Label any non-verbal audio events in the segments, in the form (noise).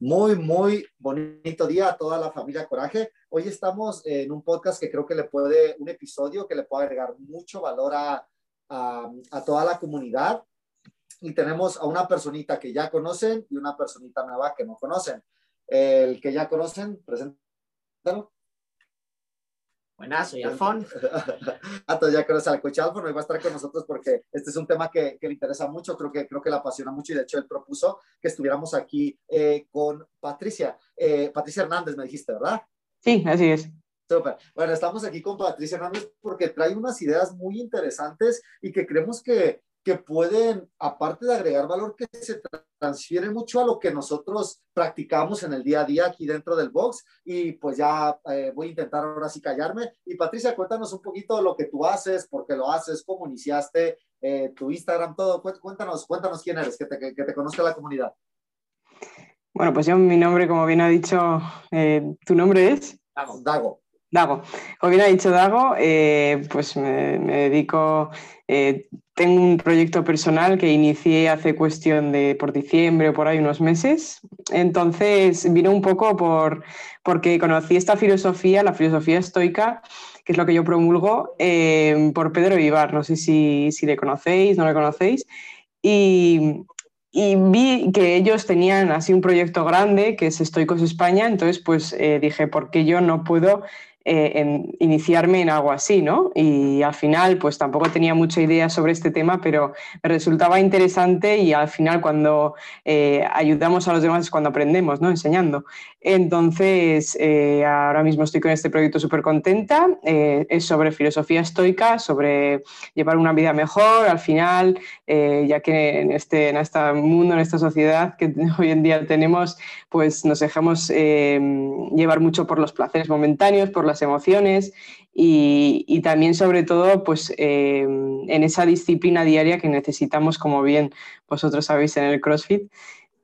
Muy, muy bonito día a toda la familia Coraje. Hoy estamos en un podcast que creo que le puede, un episodio que le puede agregar mucho valor a, a, toda la comunidad. Y tenemos a una personita que ya conocen y una personita nueva que no conocen. El que ya conocen, preséntalo. Buenas, soy Alfon. Ah, ya conoces al coche Alfon, hoy va a estar con nosotros porque este es un tema que, que, le interesa mucho, creo que, creo que le apasiona mucho y de hecho él propuso que estuviéramos aquí eh, con Patricia. Eh, Patricia Hernández, me dijiste, ¿verdad? Sí, así es. Súper. Bueno, estamos aquí con Patricia Hernández porque trae unas ideas muy interesantes y que creemos que, que pueden, aparte de agregar valor, que se transfiere mucho a lo que nosotros practicamos en el día a día aquí dentro del box. Y pues ya eh, voy a intentar ahora sí callarme. Y Patricia, cuéntanos un poquito de lo que tú haces, por qué lo haces, cómo iniciaste, eh, tu Instagram, todo. Cuéntanos, cuéntanos quién eres, que te, que te conozca la comunidad. Bueno, pues yo mi nombre, como bien ha dicho, eh, ¿tu nombre es? Dago. Dago. Dago. Como bien ha dicho Dago, pues me, me dedico, tengo un proyecto personal que inicié hace cuestión de por diciembre o por ahí unos meses. Entonces vino un poco por, porque conocí esta filosofía, la filosofía estoica, que es lo que yo promulgo, eh, por Pedro Vivar. No sé si, si, le conocéis, no le conocéis. Y, y, vi que ellos tenían así un proyecto grande, que es Estoicos España. Entonces, pues eh, dije, ¿por qué yo no puedo eh, en iniciarme en algo así, ¿no? Y al final, pues tampoco tenía mucha idea sobre este tema, pero me resultaba interesante y al final cuando eh, ayudamos a los demás es cuando aprendemos, ¿no? Enseñando. Entonces, eh, ahora mismo estoy con este proyecto súper contenta. es sobre filosofía estoica, sobre llevar una vida mejor al final, ya que en este, en este mundo, en esta sociedad que (laughs) hoy en día tenemos, pues nos dejamos llevar mucho por los placeres momentáneos, por las emociones y, también sobre todo pues eh, en esa disciplina diaria que necesitamos como bien vosotros sabéis en el CrossFit.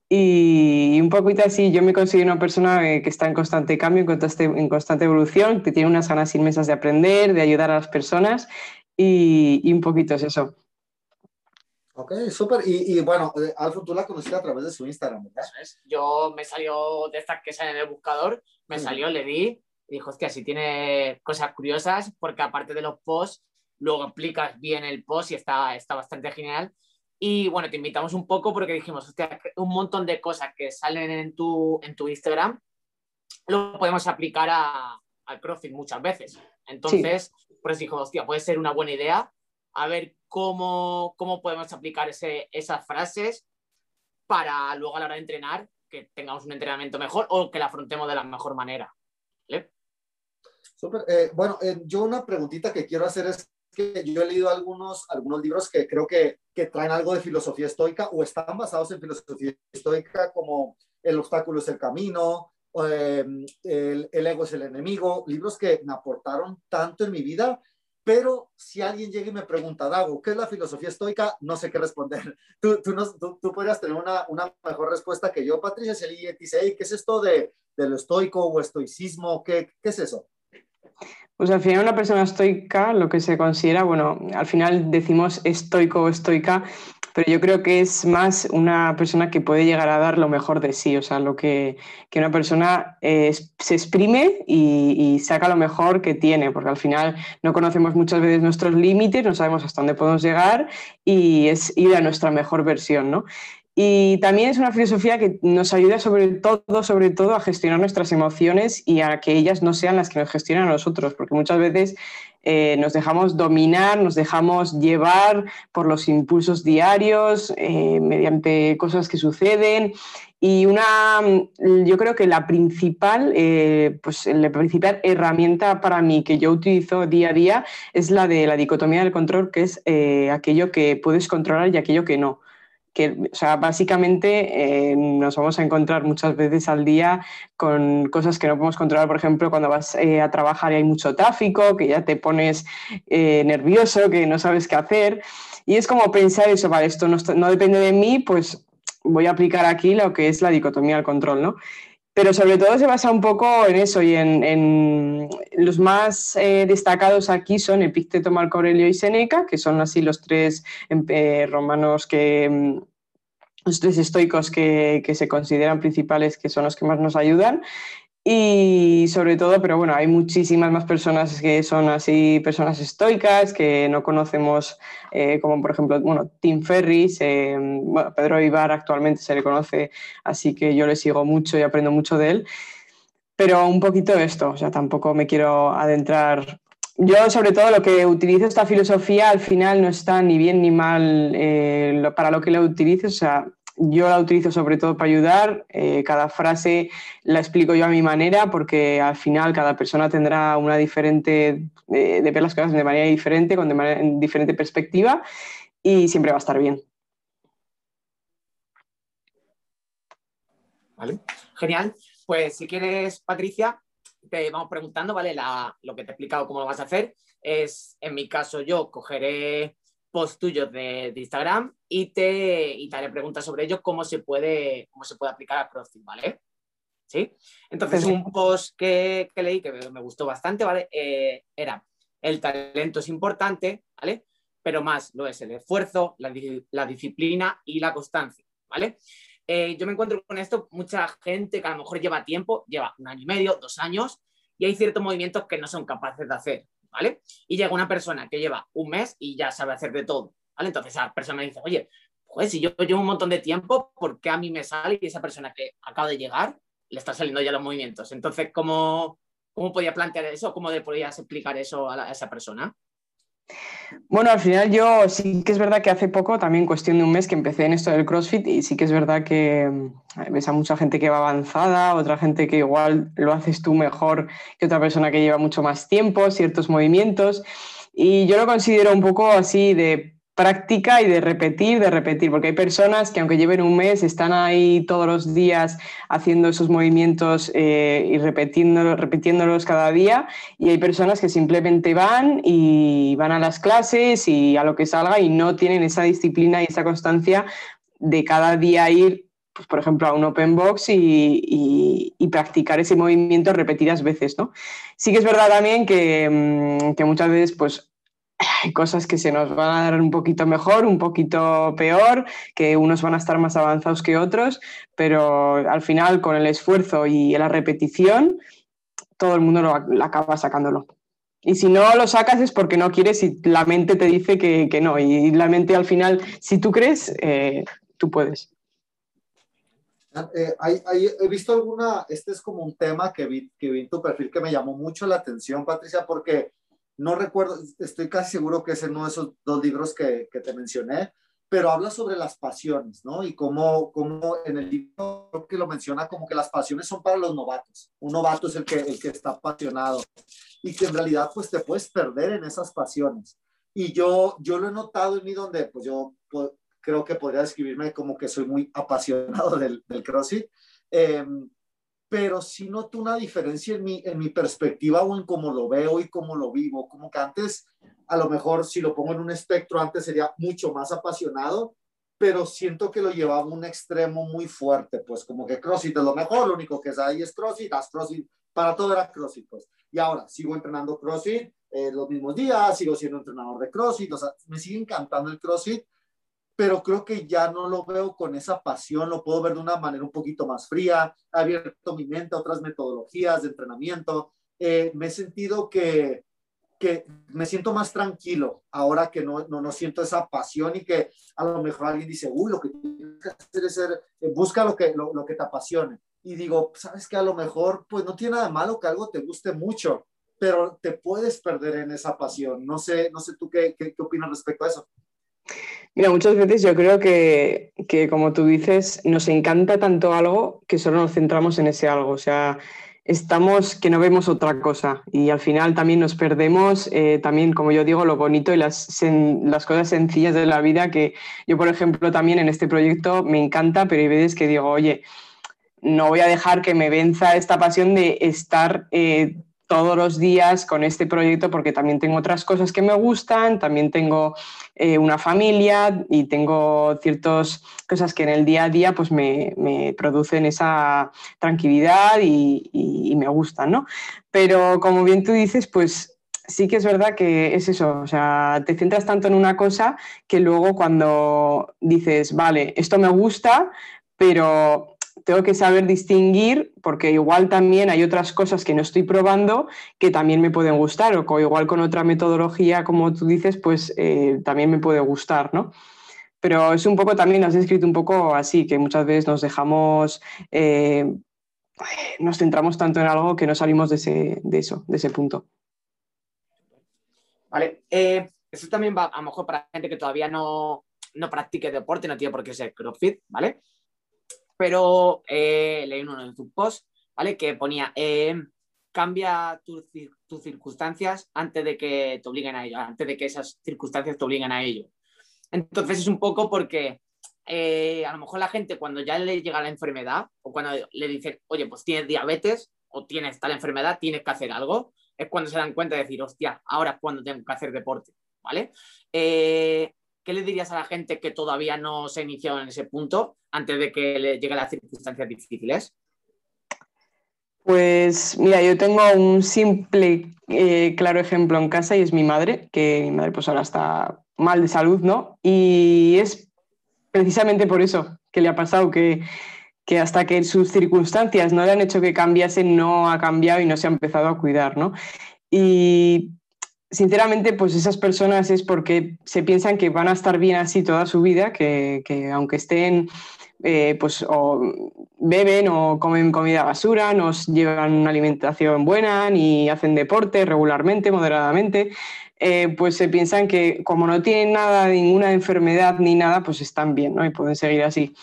Y un poquito así, yo me considero una persona eh, que está en constante cambio, en constante, en constante evolución, que tiene unas ganas inmensas de aprender, de ayudar a las personas y, un poquito es eso. Ok, súper. Y, bueno, eh, Alfo, tú la conociste a través de su Instagram, ¿verdad? Yo me salió de esta que sale en el buscador, me salió, le di y dijo, hostia, si tiene cosas curiosas, porque aparte de los posts, luego explicas bien el post y está, está bastante genial. Y bueno, te invitamos un poco porque dijimos, hostia, un montón de cosas que salen en tu, en tu Instagram, lo podemos aplicar a, al CrossFit muchas veces. Entonces, por eso dijo, hostia, puede ser una buena idea a ver cómo, cómo podemos aplicar ese, esas frases para luego a la hora de entrenar que tengamos un entrenamiento mejor o que la afrontemos de la mejor manera. Eh, bueno, eh, yo una preguntita que quiero hacer es que yo he leído algunos, algunos libros que creo que, que traen algo de filosofía estoica o están basados en filosofía estoica como El obstáculo es el camino, em, el, el, ego es el enemigo, libros que me aportaron tanto en mi vida, pero si alguien llega y me pregunta, Dago, ¿qué es la filosofía estoica? No sé qué responder. (laughs) Tú, tú, no, tú, tú podrías tener una, una, mejor respuesta que yo, Patricia, si alguien dice, ¿qué es esto de, de lo estoico o estoicismo? ¿Qué, ¿Qué es eso? Pues al final una persona estoica, lo que se considera, bueno, al final decimos estoico o estoica, pero yo creo que es más una persona que puede llegar a dar lo mejor de sí, o sea, lo que, que una persona eh, se exprime y, saca lo mejor que tiene, porque al final no conocemos muchas veces nuestros límites, no sabemos hasta dónde podemos llegar y es ir a nuestra mejor versión, ¿no? Y también es una filosofía que nos ayuda sobre todo, sobre todo a gestionar nuestras emociones y a que ellas no sean las que nos gestionan a nosotros, porque muchas veces eh, nos dejamos dominar, nos dejamos llevar por los impulsos diarios, eh, mediante cosas que suceden. Y una, yo creo que la principal, eh, pues la principal herramienta para mí que yo utilizo día a día es la de la dicotomía del control, que es aquello que puedes controlar y aquello que no que o sea, básicamente eh, nos vamos a encontrar muchas veces al día con cosas que no podemos controlar, por ejemplo, cuando vas eh, a trabajar y hay mucho tráfico, que ya te pones eh, nervioso, que no sabes qué hacer. Y es como pensar eso, vale, esto no, no, depende de mí, pues voy a aplicar aquí lo que es la dicotomía del control, ¿no? Pero sobre todo se basa un poco en eso y en, los más eh, destacados aquí son Epicteto, Marco Aurelio y Seneca, que son así los tres em, eh, romanos que, mm, los tres estoicos que, se consideran principales, que son los que más nos ayudan. Y sobre todo, pero bueno, hay muchísimas más personas que son así, personas estoicas, que no conocemos, eh, como por ejemplo, bueno, Tim Ferris, eh, Pedro Ibar actualmente se le conoce, así que yo le sigo mucho y aprendo mucho de él. Pero un poquito esto, o sea, tampoco me quiero adentrar. Yo sobre todo lo que utilizo esta filosofía al final no está ni bien ni mal eh, para lo que la utilizo, o sea, yo la utilizo sobre todo para ayudar. Eh, cada frase la explico yo a mi manera porque al final cada persona tendrá una diferente, de, ver las cosas de manera diferente, con de diferente perspectiva y siempre va a estar bien. Vale, genial. Pues si quieres, Patricia, te vamos preguntando, ¿vale? lo que te he explicado cómo lo vas a hacer es, en mi caso, yo cogeré post tuyos de, Instagram y te, y te haré preguntas sobre ello, cómo se puede, cómo se puede aplicar a CrossFit, ¿vale? ¿Sí? Entonces, un post que, que leí que me, gustó bastante, ¿vale? Eh, era, el talento es importante, ¿vale? Pero más lo es el esfuerzo, la, la disciplina y la constancia, ¿vale? Eh, yo me encuentro con esto, mucha gente que a lo mejor lleva tiempo, lleva un año y medio, dos años, y hay ciertos movimientos que no son capaces de hacer, ¿vale? Y llega una persona que lleva un mes y ya sabe hacer de todo, ¿vale? Entonces esa persona dice, oye, pues si yo llevo un montón de tiempo, ¿por qué a mí me sale y esa persona que acaba de llegar le está saliendo ya los movimientos? Entonces, ¿cómo, cómo podía plantear eso? ¿Cómo le podías explicar eso a, a esa persona? Bueno, al final yo sí que es verdad que hace poco, también cuestión de un mes, que empecé en esto del CrossFit y sí que es verdad que mm, ves a mucha gente que va avanzada, otra gente que igual lo haces tú mejor que otra persona que lleva mucho más tiempo, ciertos movimientos. Y yo lo considero un poco así de práctica y de repetir, de repetir, porque hay personas que aunque lleven un mes están ahí todos los días haciendo esos movimientos eh, y repitiéndolos, repitiéndolos cada día y hay personas que simplemente van y van a las clases y a lo que salga y no tienen esa disciplina y esa constancia de cada día ir pues, por ejemplo, a un open box y, practicar ese movimiento repetidas veces, ¿no? Sí que es verdad también que, mm, que muchas veces, pues, hay cosas que se nos van a dar un poquito mejor, un poquito peor, que unos van a estar más avanzados que otros, pero al final con el esfuerzo y la repetición, todo el mundo lo, acaba sacándolo. Y si no lo sacas es porque no quieres y la mente te dice que, no. Y la mente al final, si tú crees, eh, tú puedes. Eh, he visto alguna, este es como un tema que vi, que vi en tu perfil que me llamó mucho la atención, Patricia, porque no recuerdo, estoy casi seguro que es en uno de esos dos libros que, que te mencioné, pero habla sobre las pasiones, ¿no? Y cómo, cómo en el libro que lo menciona como que las pasiones son para los novatos. Un novato es el que, el que está apasionado y que en realidad pues te puedes perder en esas pasiones. Y yo, yo lo he notado en mí donde pues yo creo que podría describirme como que soy muy apasionado del, del CrossFit. Eh, pero sí noto una diferencia en mi, en mi perspectiva o en cómo lo veo y cómo lo vivo. Como que antes, a lo mejor si lo pongo en un espectro, antes sería mucho más apasionado, pero siento que lo llevaba a un extremo muy fuerte, pues como que CrossFit es lo mejor, lo único que es ahí es CrossFit, haz CrossFit, para todo era CrossFit, pues. Y ahora sigo entrenando CrossFit eh, los mismos días, sigo siendo entrenador de CrossFit, o sea, me sigue encantando el CrossFit, pero creo que ya no lo veo con esa pasión, lo puedo ver de una manera un poquito más fría, he abierto mi mente a otras metodologías de entrenamiento, eh, me he sentido que, que me siento más tranquilo ahora que no, no, no, siento esa pasión y que a lo mejor alguien dice, uy, lo que tienes que hacer es ser, eh, busca lo que, lo, lo, que te apasione. Y digo, sabes que a lo mejor, pues no tiene nada malo que algo te guste mucho, pero te puedes perder en esa pasión. No sé, no sé tú qué, qué, qué opinas respecto a eso. Mira, muchas veces yo creo que, como tú dices, nos encanta tanto algo que solo nos centramos en ese algo. O sea, estamos que no vemos otra cosa y al final también nos perdemos, eh, también, como yo digo, lo bonito y las, las cosas sencillas de la vida que yo, por ejemplo, también en este proyecto me encanta, pero hay veces que digo, oye, no voy a dejar que me venza esta pasión de estar... Eh, todos los días con este proyecto porque también tengo otras cosas que me gustan, también tengo eh, una familia y tengo ciertas cosas que en el día a día pues me, producen esa tranquilidad y, me gustan, ¿no? Pero como bien tú dices, pues sí que es verdad que es eso, o sea, te centras tanto en una cosa que luego cuando dices, vale, esto me gusta, pero tengo que saber distinguir porque igual también hay otras cosas que no estoy probando que también me pueden gustar o igual con otra metodología, como tú dices, pues eh, también me puede gustar, ¿no? Pero es un poco también, has escrito un poco así, que muchas veces nos dejamos, eh, nos centramos tanto en algo que no salimos de, ese, de eso, de ese punto. Vale, eh, eso también va a lo mejor para gente que todavía no, no practique deporte, no tiene por qué ser CrossFit, ¿vale? Pero eh, leí uno de tus posts, ¿vale? Que ponía, eh, cambia tus, circunstancias antes de que te obliguen a ello, antes de que esas circunstancias te obliguen a ello. Entonces es un poco porque a lo mejor la gente cuando ya le llega la enfermedad o cuando le dicen, oye, pues tienes diabetes o tienes tal enfermedad, tienes que hacer algo, es cuando se dan cuenta de decir, hostia, ahora es cuando tengo que hacer deporte, ¿vale? Eh, ¿Qué le dirías a la gente que todavía no se ha iniciado en ese punto antes de que le lleguen las circunstancias difíciles? Pues mira, yo tengo un simple, eh, claro ejemplo en casa y es mi madre, que mi madre pues ahora está mal de salud, ¿no? Y es precisamente por eso que le ha pasado que que hasta que sus circunstancias no le han hecho que cambiase, no ha cambiado y no se ha empezado a cuidar, ¿no? Y sinceramente, pues esas personas es porque se piensan que van a estar bien así toda su vida, que, aunque estén, eh, pues o beben o comen comida basura, no llevan una alimentación buena, ni hacen deporte regularmente, moderadamente, eh, pues se piensan que como no tienen nada, ninguna enfermedad ni nada, pues están bien, ¿no? Y pueden seguir así.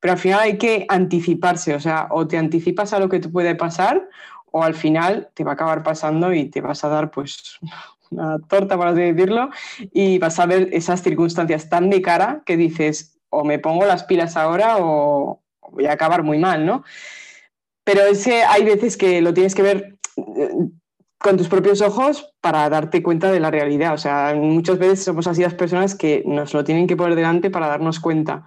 Pero al final hay que anticiparse, o sea, o te anticipas a lo que te puede pasar o al final te va a acabar pasando y te vas a dar pues una torta, por así decirlo, y vas a ver esas circunstancias tan de cara que dices, o me pongo las pilas ahora o voy a acabar muy mal, ¿no? Pero ese hay veces que lo tienes que ver eh, con tus propios ojos para darte cuenta de la realidad. O sea, muchas veces somos así las personas que nos lo tienen que poner delante para darnos cuenta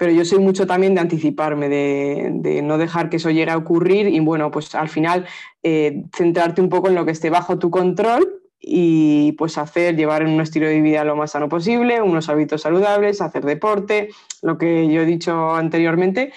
pero yo soy mucho también de anticiparme, de, no dejar que eso llegue a ocurrir y bueno, pues al final eh, centrarte un poco en lo que esté bajo tu control y pues hacer, llevar un estilo de vida lo más sano posible, unos hábitos saludables, hacer deporte, lo que yo he dicho anteriormente.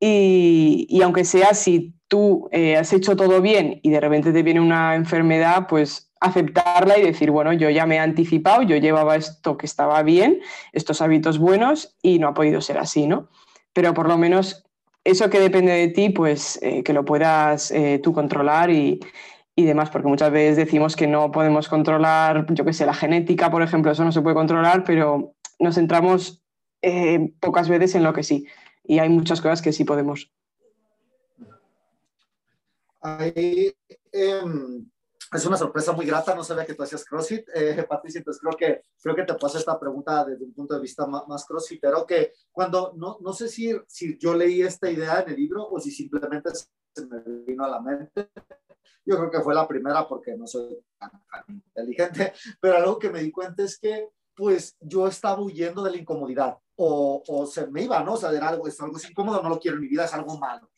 Y, aunque sea si tú eh, has hecho todo bien y de repente te viene una enfermedad, pues aceptarla y decir, bueno, yo ya me he anticipado, yo llevaba esto que estaba bien, estos hábitos buenos y no ha podido ser así, ¿no? Pero por lo menos eso que depende de ti, pues eh, que lo puedas eh, tú controlar y, demás, porque muchas veces decimos que no podemos controlar, yo qué sé, la genética, por ejemplo, eso no se puede controlar, pero nos centramos eh, pocas veces en lo que sí. Y hay muchas cosas que sí podemos. Hay, em, es una sorpresa muy grata, no sabía que tú hacías CrossFit, eh, Patricia, entonces creo que, creo que te paso esta pregunta desde un punto de vista más, más pero que cuando, no, no sé si, si yo leí esta idea en el libro o si simplemente se me vino a la mente, yo creo que fue la primera porque no soy tan, inteligente, (laughs) pero algo que me di cuenta es que pues yo estaba huyendo de la incomodidad o, o se me iba, ¿no? O sea, era algo, es algo incómodo, no lo quiero en mi vida, es algo malo.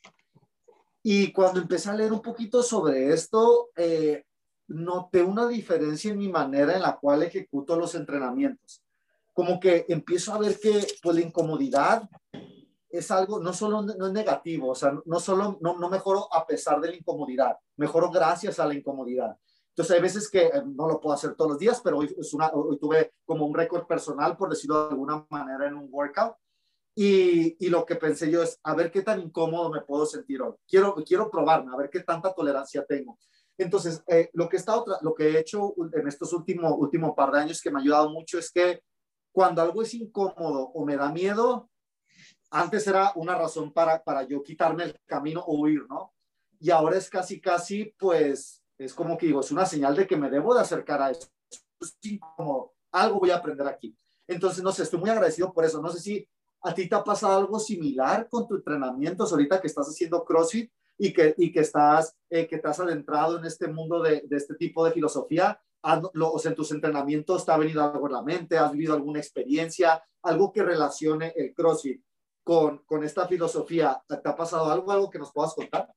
Y cuando empecé a leer un poquito sobre esto, eh, noté una diferencia en mi manera en la cual ejecuto los entrenamientos. Como que empiezo a ver que pues, la incomodidad es algo, no solo no es negativo, o sea, no solo no, no mejoro a pesar de la incomodidad, mejoro gracias a la incomodidad. Entonces hay veces que eh, no lo puedo hacer todos los días, pero hoy, es una, hoy tuve como un récord personal, por decirlo de alguna manera, en un workout. Y, y, lo que pensé yo es, a ver qué tan incómodo me puedo sentir hoy. Quiero, quiero probarme, a ver qué tanta tolerancia tengo. Entonces, eh, lo, que está otra, lo que he hecho en estos últimos último par de años que me ha ayudado mucho es que cuando algo es incómodo o me da miedo, antes era una razón para, para yo quitarme el camino o huir, ¿no? Y ahora es casi, casi, pues, es como que digo, es una señal de que me debo de acercar a eso. Es incómodo, algo voy a aprender aquí. Entonces, no sé, estoy muy agradecido por eso. No sé si a ti te ha pasado algo similar con tu entrenamiento ahorita que estás haciendo CrossFit y que, y que estás, eh, que te has adentrado en este mundo de, este tipo de filosofía, o sea, en tus entrenamientos te ha venido algo a la mente, has vivido alguna experiencia, algo que relacione el CrossFit con, con esta filosofía. ¿Te ha pasado algo, algo que nos puedas contar?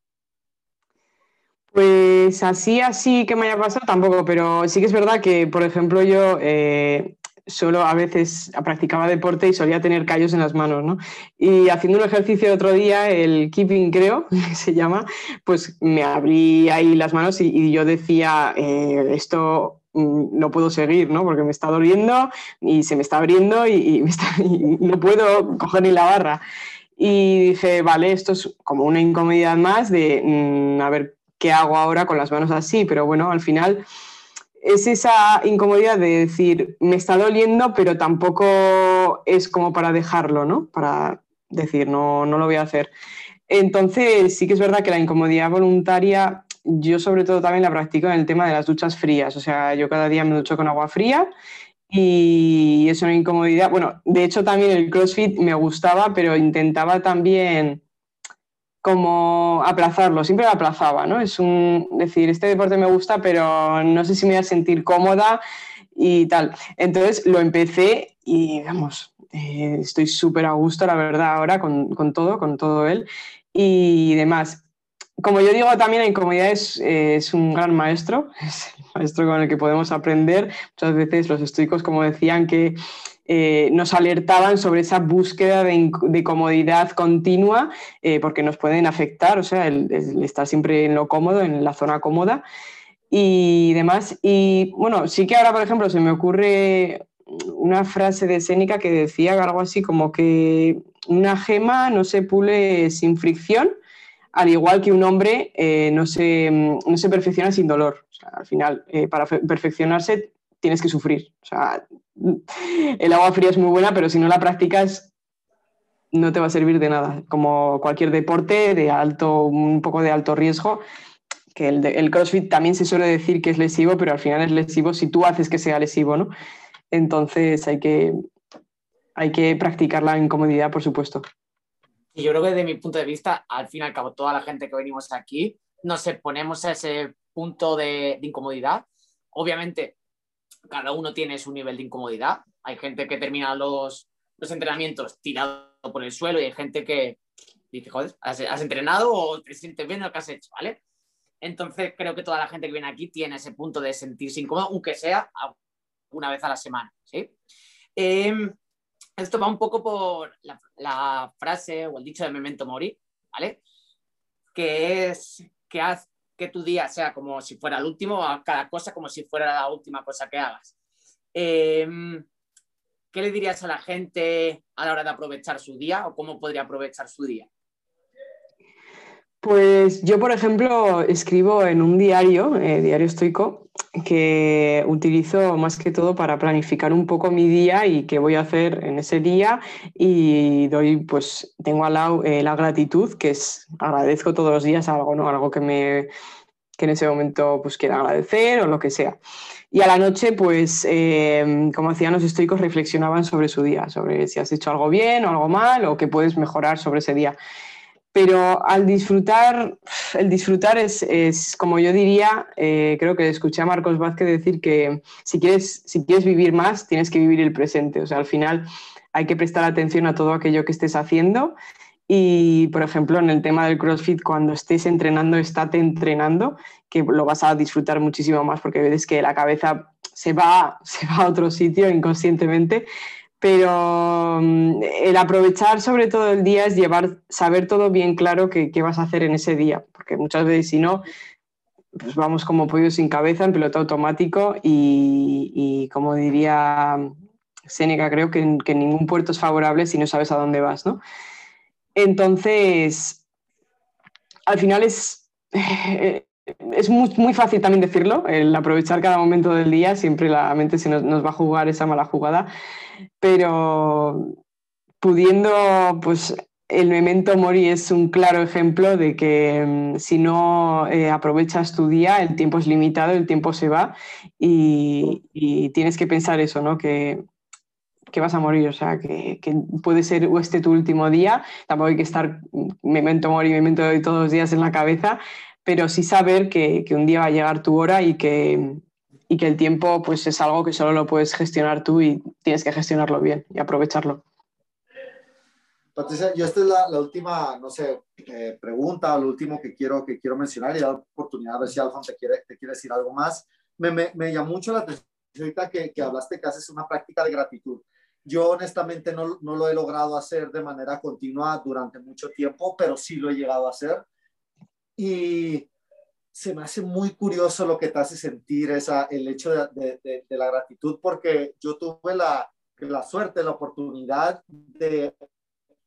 Pues así, así que me haya pasado tampoco, pero sí que es verdad que, por ejemplo, yo eh, solo a veces practicaba deporte y solía tener callos en las manos, ¿no? Y haciendo un ejercicio de otro día, el keeping creo (laughs) se llama, pues me abrí ahí las manos y, yo decía, eh, esto no puedo seguir, ¿no? Porque me está doliendo y se me está abriendo y, (laughs) y no puedo coger ni la barra. Y dije, vale, esto es como una incomodidad más de, mm, a ver, ¿qué hago ahora con las manos así? Pero bueno, al final es esa incomodidad de decir, me está doliendo, pero tampoco es como para dejarlo, ¿no? Para decir, no, no lo voy a hacer. Entonces, sí que es verdad que la incomodidad voluntaria, yo sobre todo también la practico en el tema de las duchas frías. O sea, yo cada día me ducho con agua fría y es una incomodidad. Bueno, de hecho también el CrossFit me gustaba, pero intentaba también como aplazarlo, siempre lo aplazaba, ¿no? Es un decir, este deporte me gusta, pero no sé si me voy a sentir cómoda y tal. Entonces lo empecé y, vamos, eh, estoy súper a gusto, la verdad, ahora con, con, todo, con todo él y demás. Como yo digo, también la incomodidad es, es un gran maestro, (laughs) es el maestro con el que podemos aprender. Muchas veces los estoicos, como decían, que eh, nos alertaban sobre esa búsqueda de, comodidad continua, eh, porque nos pueden afectar, o sea, el, estar siempre en lo cómodo, en la zona cómoda y demás. Y bueno, sí que ahora, por ejemplo, se me ocurre una frase de Sénica que decía algo así como que una gema no se pule sin fricción, al igual que un hombre eh, no, se, no, se, perfecciona sin dolor. al final, para perfeccionarse tienes que sufrir. O sea, (laughs) el agua fría es muy buena, pero si no la practicas no te va a servir de nada. Como cualquier deporte de alto, un poco de alto riesgo, que el, CrossFit también se suele decir que es lesivo, pero al final es lesivo si tú haces que sea lesivo, ¿no? Entonces hay que, hay que practicar la incomodidad, por supuesto. Y yo creo que desde mi punto de vista, al fin y al cabo, toda la gente que venimos aquí, nos ponemos a ese punto de incomodidad. Obviamente, cada uno tiene su nivel de incomodidad. Hay gente que termina los, los entrenamientos tirado por el suelo y hay gente que dice, joder, ¿has, entrenado o te sientes bien lo que has hecho? ¿Vale? Entonces creo que toda la gente que viene aquí tiene ese punto de sentirse incómodo, aunque sea una vez a la semana. ¿sí? Em, esto va un poco por la, frase o el dicho de Memento Mori, ¿vale? Que es que haz, que tu día sea como si fuera el último, a cada cosa como si fuera la última cosa que hagas. Em, ¿Qué le dirías a la gente a la hora de aprovechar su día o cómo podría aprovechar su día? Pues yo, por ejemplo, escribo en un diario, eh, diario estoico, que utilizo más que todo para planificar un poco mi día y qué voy a hacer en ese día y doy, pues tengo al lado eh, la gratitud, que es agradezco todos los días algo, ¿no? Algo que me que en ese momento pues quiera agradecer o lo que sea. Y a la noche, pues, eh, como decían los estoicos, reflexionaban sobre su día, sobre si has hecho algo bien o algo mal o qué puedes mejorar sobre ese día pero al disfrutar, el disfrutar es, como yo diría, eh, creo que escuché a Marcos Vázquez decir que si quieres, si quieres vivir más, tienes que vivir el presente. O sea, al final hay que prestar atención a todo aquello que estés haciendo. Y, por ejemplo, en el tema del CrossFit, cuando estés entrenando, estate entrenando, que lo vas a disfrutar muchísimo más porque ves que la cabeza se va, (laughs) se va a otro sitio inconscientemente pero mm, el aprovechar sobre todo el día es llevar, saber todo bien claro qué, vas a hacer en ese día, porque muchas veces si no, pues vamos como pollos sin cabeza en piloto automático y, como diría Seneca, creo que, ningún puerto es favorable si no sabes a dónde vas, ¿no? Entonces, al final es, (laughs) es muy, fácil también decirlo, el aprovechar cada momento del día, siempre la mente se nos va a jugar esa mala jugada, pero pudiendo, pues el memento mori es un claro ejemplo de que mm, si no eh, aprovechas tu día, el tiempo es limitado, el tiempo se va y, tienes que pensar eso, ¿no? Que, que vas a morir, o sea, que, puede ser este tu último día, tampoco hay que estar memento mori, memento de todos los días en la cabeza, pero sí saber que, que un día va a llegar tu hora y que, y que el tiempo pues es algo que solo lo puedes gestionar tú y tienes que gestionarlo bien y aprovecharlo. Patricia, yo esta es la, última, no sé, eh, pregunta, lo último que quiero, que quiero mencionar y dar oportunidad a ver si Alfonso te quiere, te quiere decir algo más. Me, me, me llamó mucho la atención ahorita que, que hablaste que haces una práctica de gratitud. Yo honestamente no, no, lo he logrado hacer de manera continua durante mucho tiempo, pero sí lo he llegado a hacer. Y se me hace muy curioso lo que te hace sentir esa, el hecho de, de, de la gratitud, porque yo tuve la, la suerte, la oportunidad de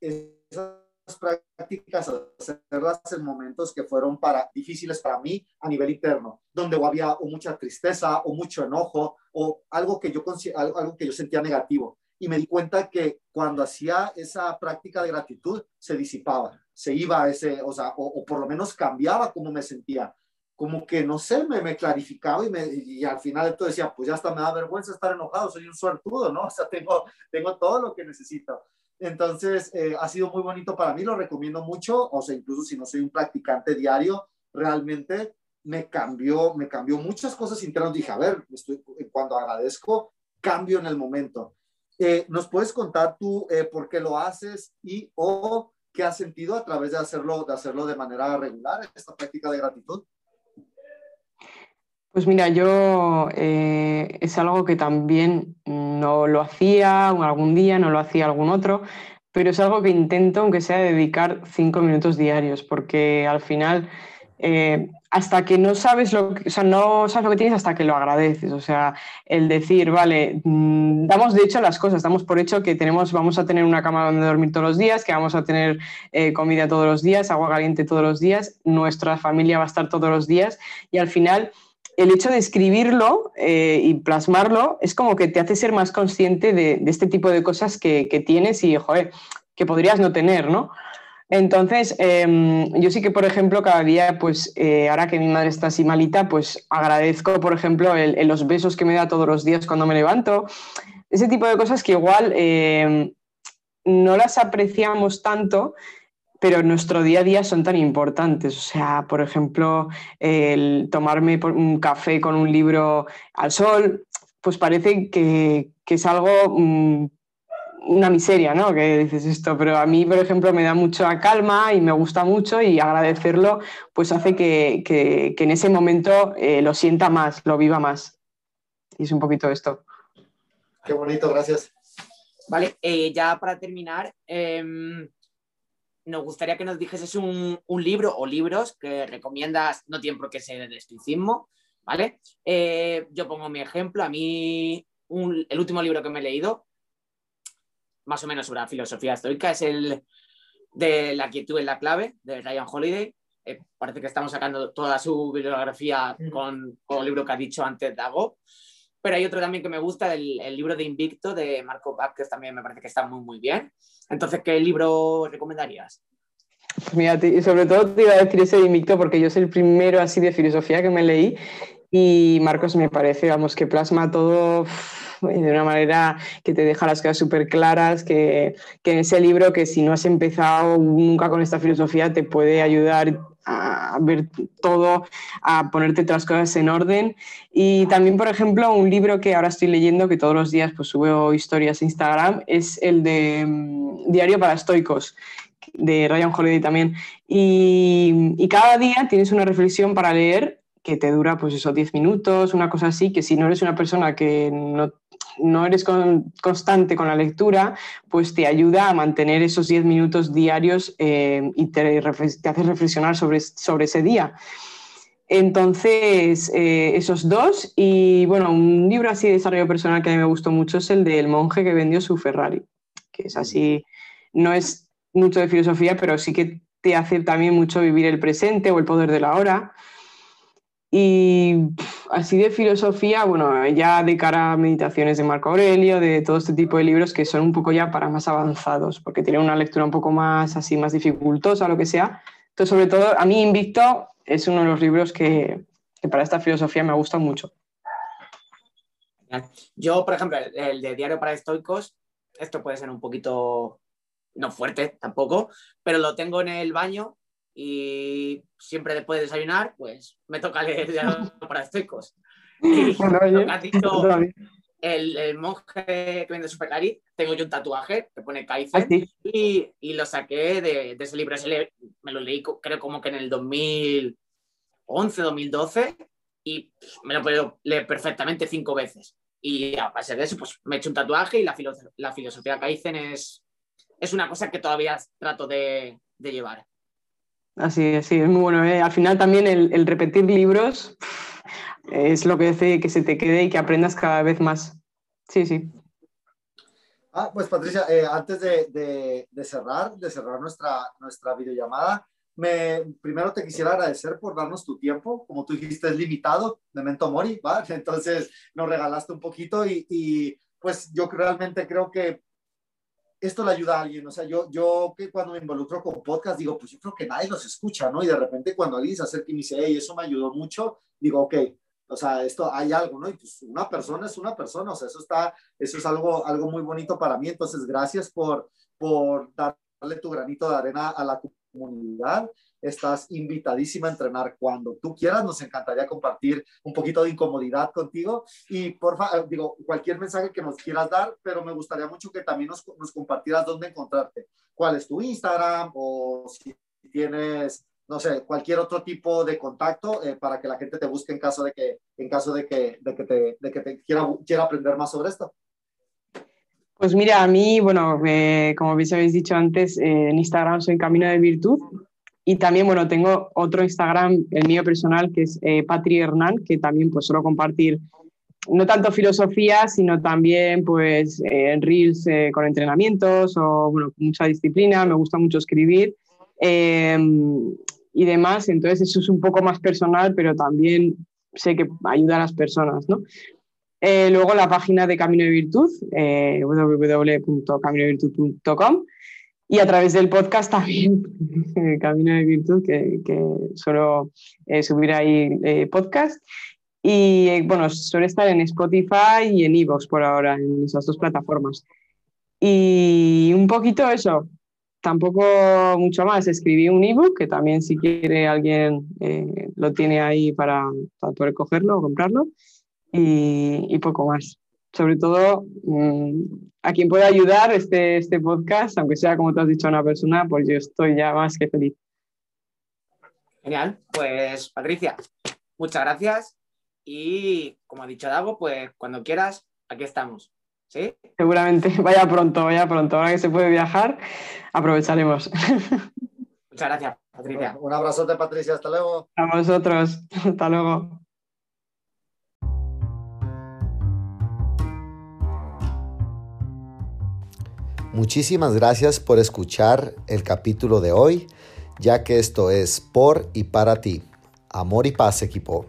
esas prácticas, hacerlas en momentos que fueron para, difíciles para mí a nivel interno, donde había o mucha tristeza o mucho enojo o algo que yo, algo que yo sentía negativo. Y me di cuenta que cuando hacía esa práctica de gratitud, se disipaba, se iba a ese, o sea, o, por lo menos cambiaba cómo me sentía como que, no sé, me, me clarificaba y, me, y al final esto decía, pues ya hasta me da vergüenza estar enojado, soy un suertudo, ¿no? (laughs) O sea, tengo, tengo todo lo que necesito. Entonces, eh, ha sido muy bonito para mí, lo recomiendo mucho, o sea, incluso si no soy un practicante diario, realmente me cambió, me cambió muchas cosas internas. Dije, a ver, estoy, cuando agradezco, cambio en el momento. Eh, ¿Nos puedes contar tú eh, por qué lo haces y o qué has sentido a través de hacerlo, de hacerlo de manera regular, esta práctica de gratitud? Pues mira, yo eh, es algo que también no lo hacía algún día, no lo hacía algún otro, pero es algo que intento, aunque sea dedicar cinco minutos diarios, porque al final, eh, hasta que no sabes lo que, o sea, no sabes lo que tienes hasta que lo agradeces. O sea, el decir, vale, mm, damos de hecho las cosas, damos por hecho que tenemos, vamos a tener una cama donde dormir todos los días, que vamos a tener eh, comida todos los días, agua caliente todos los días, nuestra familia va a estar todos los días, y al final el hecho de escribirlo eh, y plasmarlo es como que te hace ser más consciente de, este tipo de cosas que, tienes y, que podrías no tener, ¿no? Entonces, em, yo sí que, por ejemplo, cada día, pues eh, ahora que mi madre está así malita, pues agradezco, por ejemplo, los besos que me da todos los días cuando me levanto. Ese tipo de cosas que igual em, no las apreciamos tanto pero en nuestro día a día son tan importantes. O sea, por ejemplo, el tomarme un café con un libro al sol, pues parece que, es algo, mm, una miseria, ¿no? Que dices esto, pero a mí, por ejemplo, me da mucha calma y me gusta mucho y agradecerlo, pues hace que, en ese momento eh, lo sienta más, lo viva más. Y es un poquito esto. Qué bonito, gracias. Vale, eh, ya para terminar, em, nos gustaría que nos dijeses un, libro o libros que recomiendas, no tienen por qué ser de estoicismo, ¿vale? Eh, yo pongo mi ejemplo, a mí el último libro que me he leído, más o menos sobre la filosofía estoica, es el de La quietud en la clave, de Ryan Holiday. Eh, parece que estamos sacando toda su bibliografía con, con, el libro que ha dicho antes Dago. Pero hay otro también que me gusta, el, el libro de Invicto de Marco Vázquez, también me parece que está muy, muy bien. Entonces, ¿qué libro recomendarías? Mira, y sobre todo te iba a decir ese de Invicto porque yo soy el primero así de filosofía que me leí y Marcos me parece, vamos, que plasma todo de una manera que te deja las cosas súper claras, que, que, en ese libro que si no has empezado nunca con esta filosofía te puede ayudar a ver todo, a ponerte otras cosas en orden. Y también, por ejemplo, un libro que ahora estoy leyendo, que todos los días pues subo historias a Instagram, es el de mm, Diario para Estoicos, de Ryan Holiday también. Y, y, cada día tienes una reflexión para leer que te dura pues esos 10 minutos, una cosa así, que si no eres una persona que no, no eres constante con la lectura, pues te ayuda a mantener esos 10 minutos diarios eh, y te, te, hace reflexionar sobre, sobre ese día. Entonces, eh, esos dos, y bueno, un libro así de desarrollo personal que a mí me gustó mucho es el del monje que vendió su Ferrari, que es así, no es mucho de filosofía, pero sí que te hace también mucho vivir el presente o el poder de la hora. Y así de filosofía, bueno, ya de cara a meditaciones de Marco Aurelio, de todo este tipo de libros que son un poco ya para más avanzados, porque tienen una lectura un poco más así, más dificultosa, lo que sea. Entonces, sobre todo, a mí Invicto es uno de los libros que, para esta filosofía me gusta mucho. Yo, por ejemplo, el de Diario para Estoicos, esto puede ser un poquito, no fuerte tampoco, pero lo tengo en el baño y siempre después de desayunar, pues me toca leer (laughs) para estoicos. Y lo que has dicho, el, monje que vende Supercari, tengo yo un tatuaje que pone Kaizen Ah, sí. y, y lo saqué de, de ese libro. Ese le- me lo leí creo como que en el 2011, 2012 y me lo puedo leer perfectamente cinco veces. Y a base de eso, pues me he hecho un tatuaje y la, filo- la filosofía Kaizen es, es una cosa que todavía trato de, de llevar. Así es, sí, es muy bueno. ¿eh? Al final también el, el repetir libros es lo que hace que se te quede y que aprendas cada vez más. Sí, sí. Ah, pues Patricia, eh, antes de, de- de cerrar, de cerrar nuestra, nuestra videollamada, me, primero te quisiera agradecer por darnos tu tiempo. Como tú dijiste, es limitado, memento mori, ¿va? (laughs) Entonces nos regalaste un poquito y, y, pues yo realmente creo que esto le ayuda a alguien. O sea, yo, yo que cuando me involucro con podcast digo, pues yo creo que nadie los escucha, ¿no? Y de repente cuando alguien se acerca y me dice, hey, eso me ayudó mucho, digo, ok, o sea, esto hay algo, ¿no? Y pues una persona es una persona, o sea, eso está, eso es algo, algo muy bonito para mí. Entonces, gracias por, por darle tu granito de arena a la comunidad. Estás invitadísima a entrenar cuando tú quieras. Nos encantaría compartir un poquito de incomodidad contigo. Y por favor, digo, cualquier mensaje que nos quieras dar, pero me gustaría mucho que también nos, nos compartieras dónde encontrarte. ¿Cuál es tu Instagram? O si tienes no sé, cualquier otro tipo de contacto eh, para que la gente te busque en caso de que, en caso de que, de que te, de que te quiera, quiera aprender más sobre esto. Pues mira, a mí, bueno, eh, como bien habéis dicho antes, eh, en Instagram soy Camino de Virtud y también, bueno, tengo otro Instagram, el mío personal, que es eh, Patri Hernán, que también pues suelo compartir no tanto filosofía, sino también pues eh, reels eh, con entrenamientos o, bueno, mucha disciplina, me gusta mucho escribir. Eh, y demás, entonces eso es un poco más personal, pero también sé que ayuda a las personas, ¿no? Eh, luego la página de Camino de Virtud, eh, www.caminodevirtud.com y a través del podcast también, (laughs) Camino de Virtud, que, que suelo eh, subir ahí eh, podcast. Y eh, bueno, suele estar en Spotify y en Evox por ahora, en esas dos plataformas. Y un poquito eso, tampoco mucho más. Escribí un ebook que también si quiere alguien eh, lo tiene ahí para, para, poder cogerlo o comprarlo y, y, poco más. Sobre todo mmm, a quien pueda ayudar este, este podcast, aunque sea como te has dicho a una persona, pues yo estoy ya más que feliz. Genial, pues Patricia, muchas gracias y como ha dicho Dago, pues cuando quieras, aquí estamos. ¿Sí? Seguramente, (laughs) vaya pronto, vaya pronto. Ahora que se puede viajar, aprovecharemos. (laughs) Muchas gracias, Patricia. Un abrazote, Patricia. Hasta luego. A vosotros. (laughs) Hasta luego. Muchísimas gracias por escuchar el capítulo de hoy, ya que esto es por y para ti. Amor y paz, equipo.